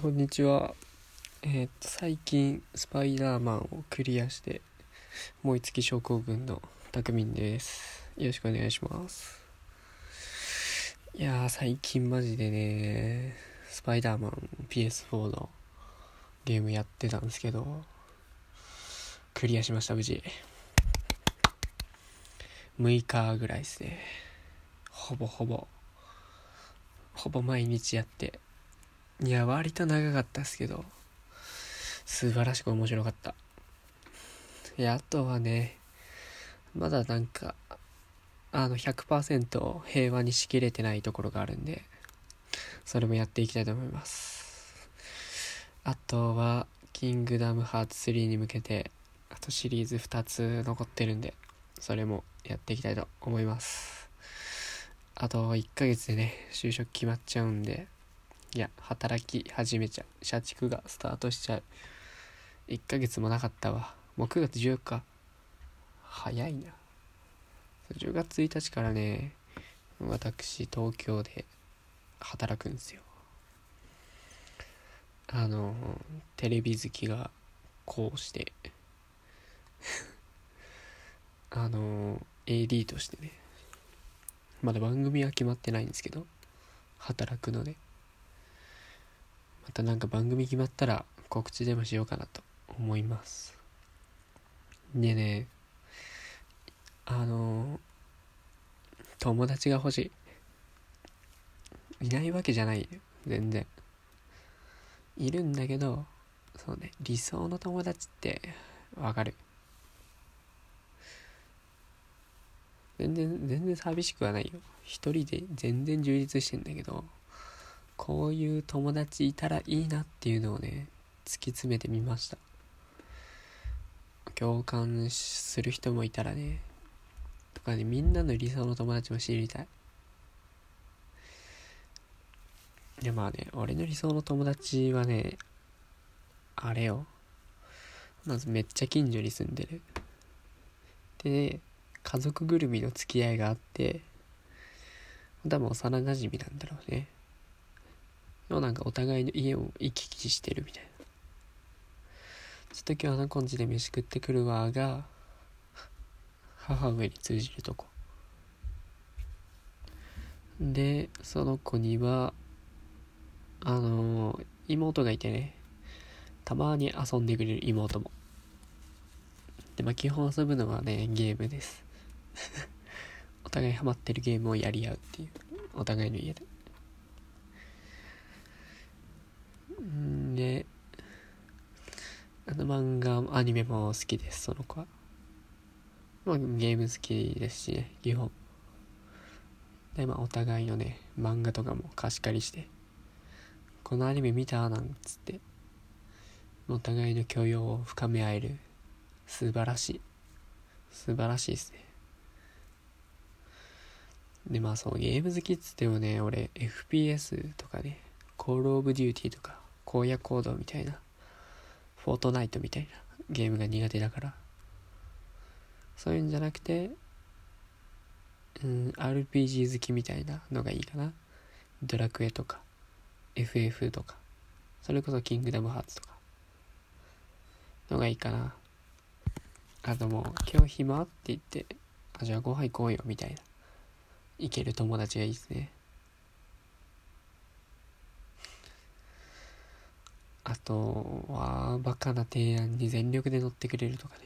こんにちは。えーっと、最近、スパイダーマンをクリアして、燃え尽き症候群のたくみんです。よろしくお願いします。いやー、最近マジでね、スパイダーマン PS4 のゲームやってたんですけど、クリアしました、無事。6日ぐらいですね。ほぼほぼ、ほぼ毎日やって、いや、割と長かったですけど、素晴らしく面白かった。いや、あとはね、まだなんか、あの、100%平和にしきれてないところがあるんで、それもやっていきたいと思います。あとは、キングダムハーツ3に向けて、あとシリーズ2つ残ってるんで、それもやっていきたいと思います。あと1ヶ月でね、就職決まっちゃうんで、いや、働き始めちゃう。社畜がスタートしちゃう。1ヶ月もなかったわ。もう9月14日。早いな。10月1日からね、私、東京で働くんですよ。あの、テレビ好きがこうして、あの、AD としてね、まだ番組は決まってないんですけど、働くので。またなんか番組決まったら告知でもしようかなと思います。でねあの友達が欲しい。いないわけじゃない。よ全然。いるんだけどそうね理想の友達ってわかる。全然全然寂しくはないよ。一人で全然充実してんだけど。こういう友達いたらいいなっていうのをね突き詰めてみました。共感する人もいたらねとかねみんなの理想の友達も知りたい。いやまあね俺の理想の友達はねあれよ。まずめっちゃ近所に住んでる。でね家族ぐるみの付き合いがあって多分幼馴染なんだろうね。でもなんかお互いの家を行き来してるみたいな。ちょっと今日あの子んちで飯食ってくるわが、母上に通じるとこ。で、その子には、あのー妹がいてね、たまに遊んでくれる妹も。で、まあ基本遊ぶのはね、ゲームです。お互いハマってるゲームをやり合うっていう。お互いの家で。んであの漫画アニメも好きですその子は。まあゲーム好きですしね基本。でまあお互いのね漫画とかも貸し借りしてこのアニメ見たなんつってお互いの許容を深め合える素晴らしい素晴らしいですね。でまあそうゲーム好きっつってもね俺 FPS とかねコールオブデューティーとか荒野行動みたいなフォートナイトみたいなゲームが苦手だから。そういうんじゃなくてうん RPG 好きみたいなのがいいかな。ドラクエとか FF とかそれこそキングダムハーツとか。のがいいかな。あともう今日暇って言ってあじゃあご飯行こうよみたいな。行ける友達がいいですね。あとは、バカな提案に全力で乗ってくれるとかね。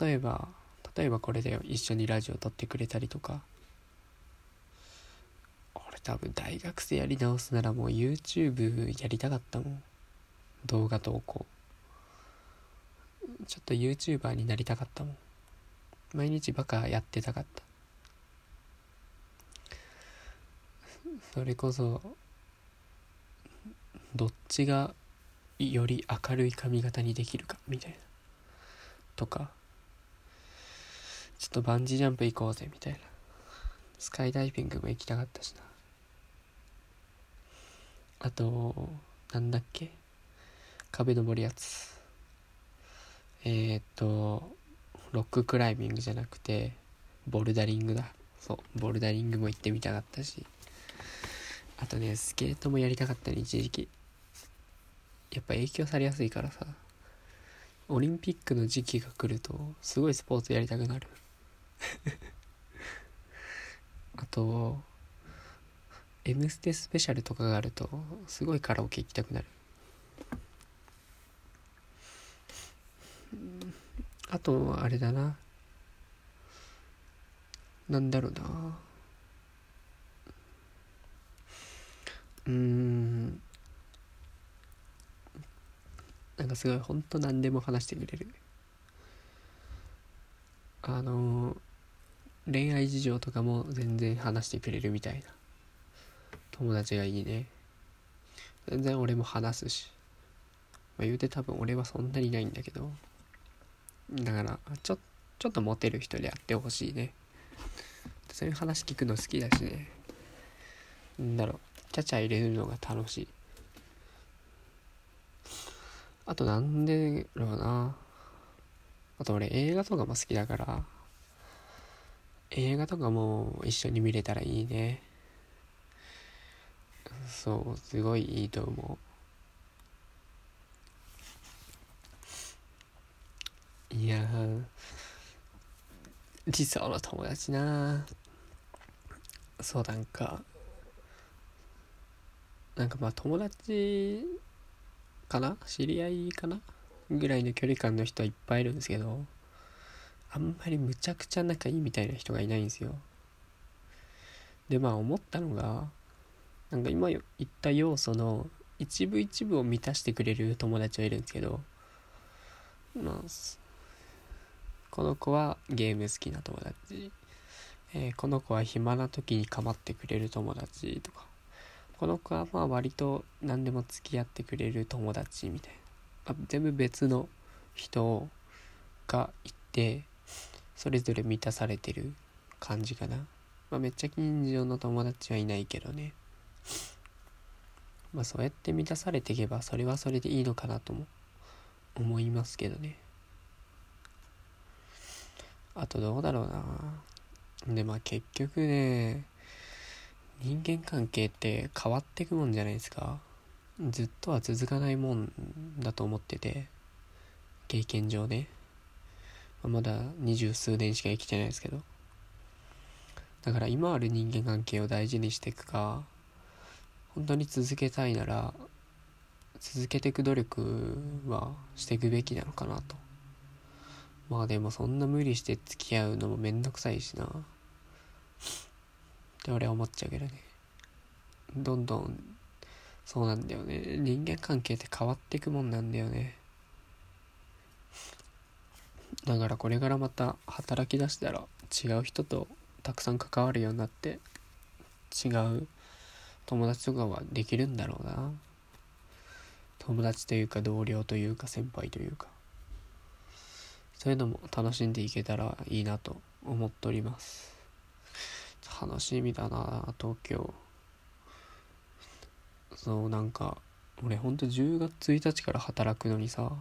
例えば、例えばこれで一緒にラジオ撮ってくれたりとか。俺多分大学生やり直すならもう YouTube やりたかったもん。動画投稿。ちょっと YouTuber になりたかったもん。毎日バカやってたかった。それこそ、どっちがより明るい髪型にできるかみたいな。とかちょっとバンジージャンプ行こうぜみたいな。スカイダイビングも行きたかったしな。あとなんだっけ。壁登るやつ。えー、っとロッククライミングじゃなくてボルダリングだ。そうボルダリングも行ってみたかったし。あとねスケートもやりたかったね一時期。やっぱ影響されやすいからさ。オリンピックの時期が来るとすごいスポーツやりたくなる。あと「M ステ」スペシャルとかがあるとすごいカラオケ行きたくなる。あとあれだな。なんだろうな。うん。なんかすごいほんと何でも話してくれる。あの恋愛事情とかも全然話してくれるみたいな。友達がいいね。全然俺も話すし、まあ、言うて多分俺はそんなにないんだけど。だからちょちょっとモテる人であってほしいね。そういう話聞くの好きだしね。なんだろう。ちゃちゃ入れるのが楽しい。あとなんでだろうな。あと俺映画とかも好きだから。映画とかも一緒に見れたらいいね。そうすごいいいと思う。いや理想の友達な。そうなんかなんかまあ友達かな？知り合いかな？ぐらいの距離感の人はいっぱいいるんですけどあんまりむちゃくちゃ仲いいみたいな人がいないんですよ。でまあ思ったのがなんか今言った要素の一部一部を満たしてくれる友達はいるんですけどまあこの子はゲーム好きな友達、えー、この子は暇な時に構ってくれる友達とかこの子はまあ割と何でも付き合ってくれる友達みたいな。あ全部別の人がいてそれぞれ満たされてる感じかな、まあ、めっちゃ近所の友達はいないけどね。まあそうやって満たされていけばそれはそれでいいのかなとも思いますけどね。あとどうだろうな。でまあ結局ね人間関係って変わっていくもんじゃないですか。ずっとは続かないもんだと思ってて。経験上ね、ま、だ二十数年しか生きてないですけど。だから今ある人間関係を大事にしていくか本当に続けたいなら続けていく努力はしていくべきなのかなと。まあでもそんな無理して付き合うのもめんどくさいしな。って俺は思っちゃうけどね。どんどんそうなんだよね。人間関係って変わっていくもんなんだよね。だからこれからまた働き出したら違う人とたくさん関わるようになって違う友達とかはできるんだろうな。友達というか同僚というか先輩というか。そういうのも楽しんでいけたらいいなと思っております。楽しみだな東京。そうなんか俺ほんと10月1日から働くのにさ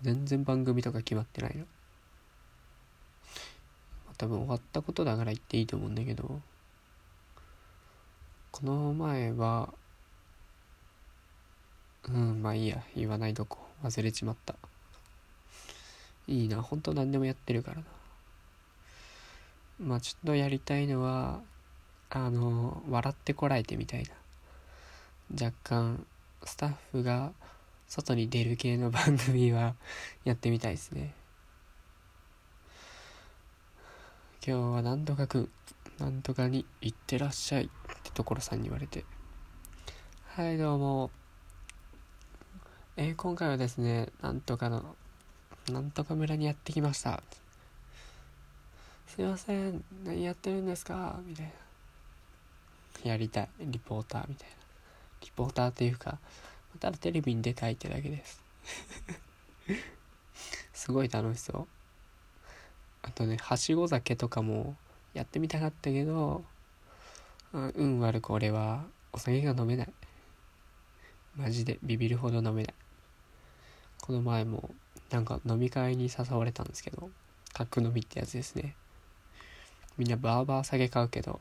全然番組とか決まってないの。多分終わったことだから言っていいと思うんだけど。この前はうんまあいいや言わないどこ忘れちまった。いいなほんと何でもやってるからな。まあちょっとやりたいのはあの笑ってこらえてみたいな。若干スタッフが外に出る系の番組は やってみたいですね。今日はなんとかくんなんとかに行ってらっしゃいって所さんに言われて。はいどうも。えー、今回はですねなんとかのなんとか村にやってきました。すいません何やってるんですか？みたいな。やりたいリポーターみたいな。リポーターっていうかただテレビに出たいってだけです。すごい楽しそう。あとねはしご酒とかもやってみたかったけど運悪く俺はお酒が飲めない。マジでビビるほど飲めない。この前もなんか飲み会に誘われたんですけど角飲みってやつですね。みんなバーバー酒買うけど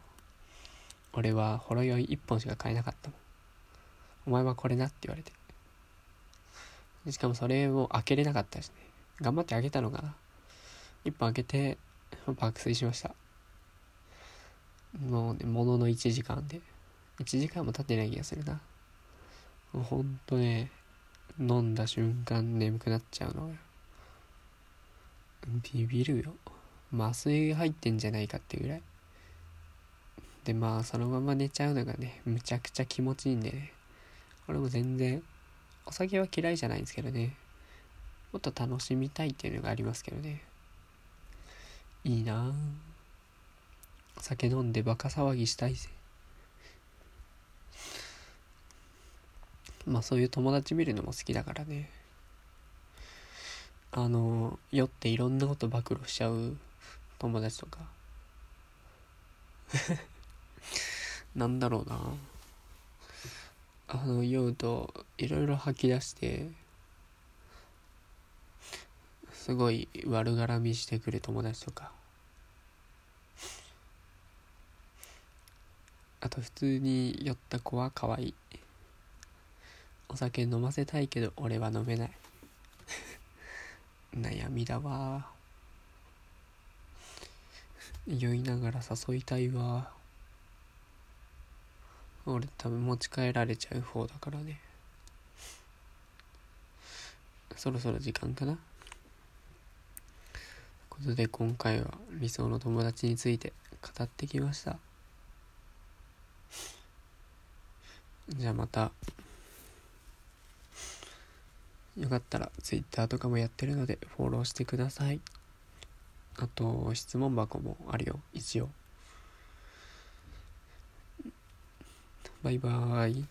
俺はほろ酔い1本しか買えなかったもん。お前はこれなって言われて。しかもそれを開けれなかったしね。頑張って開けたのかな。一本開けて爆睡しました。もうねものの1時間で。1時間も経ってない気がするな。もうほんとね飲んだ瞬間眠くなっちゃうのビビるよ。麻酔入ってんじゃないかってぐらい。でまあそのまま寝ちゃうのがねむちゃくちゃ気持ちいいんでね。俺も全然お酒は嫌いじゃないんですけどね。もっと楽しみたいっていうのがありますけどね。いいな酒飲んでバカ騒ぎしたいぜ。まあそういう友達見るのも好きだからね。あの酔っていろんなこと暴露しちゃう友達とか。なんだろうな。あの酔うといろいろ吐き出してすごい悪絡みしてくる友達とか。あと普通に酔った子は可愛い。お酒飲ませたいけど俺は飲めない。悩みだわ酔いながら誘いたいわ。俺多分持ち帰られちゃう方だからね。そろそろ時間かな。ということで今回は理想の友達について語ってきました。じゃあまた。よかったら Twitter とかもやってるのでフォローしてください。あと質問箱もあるよ。一応。バイバーイ。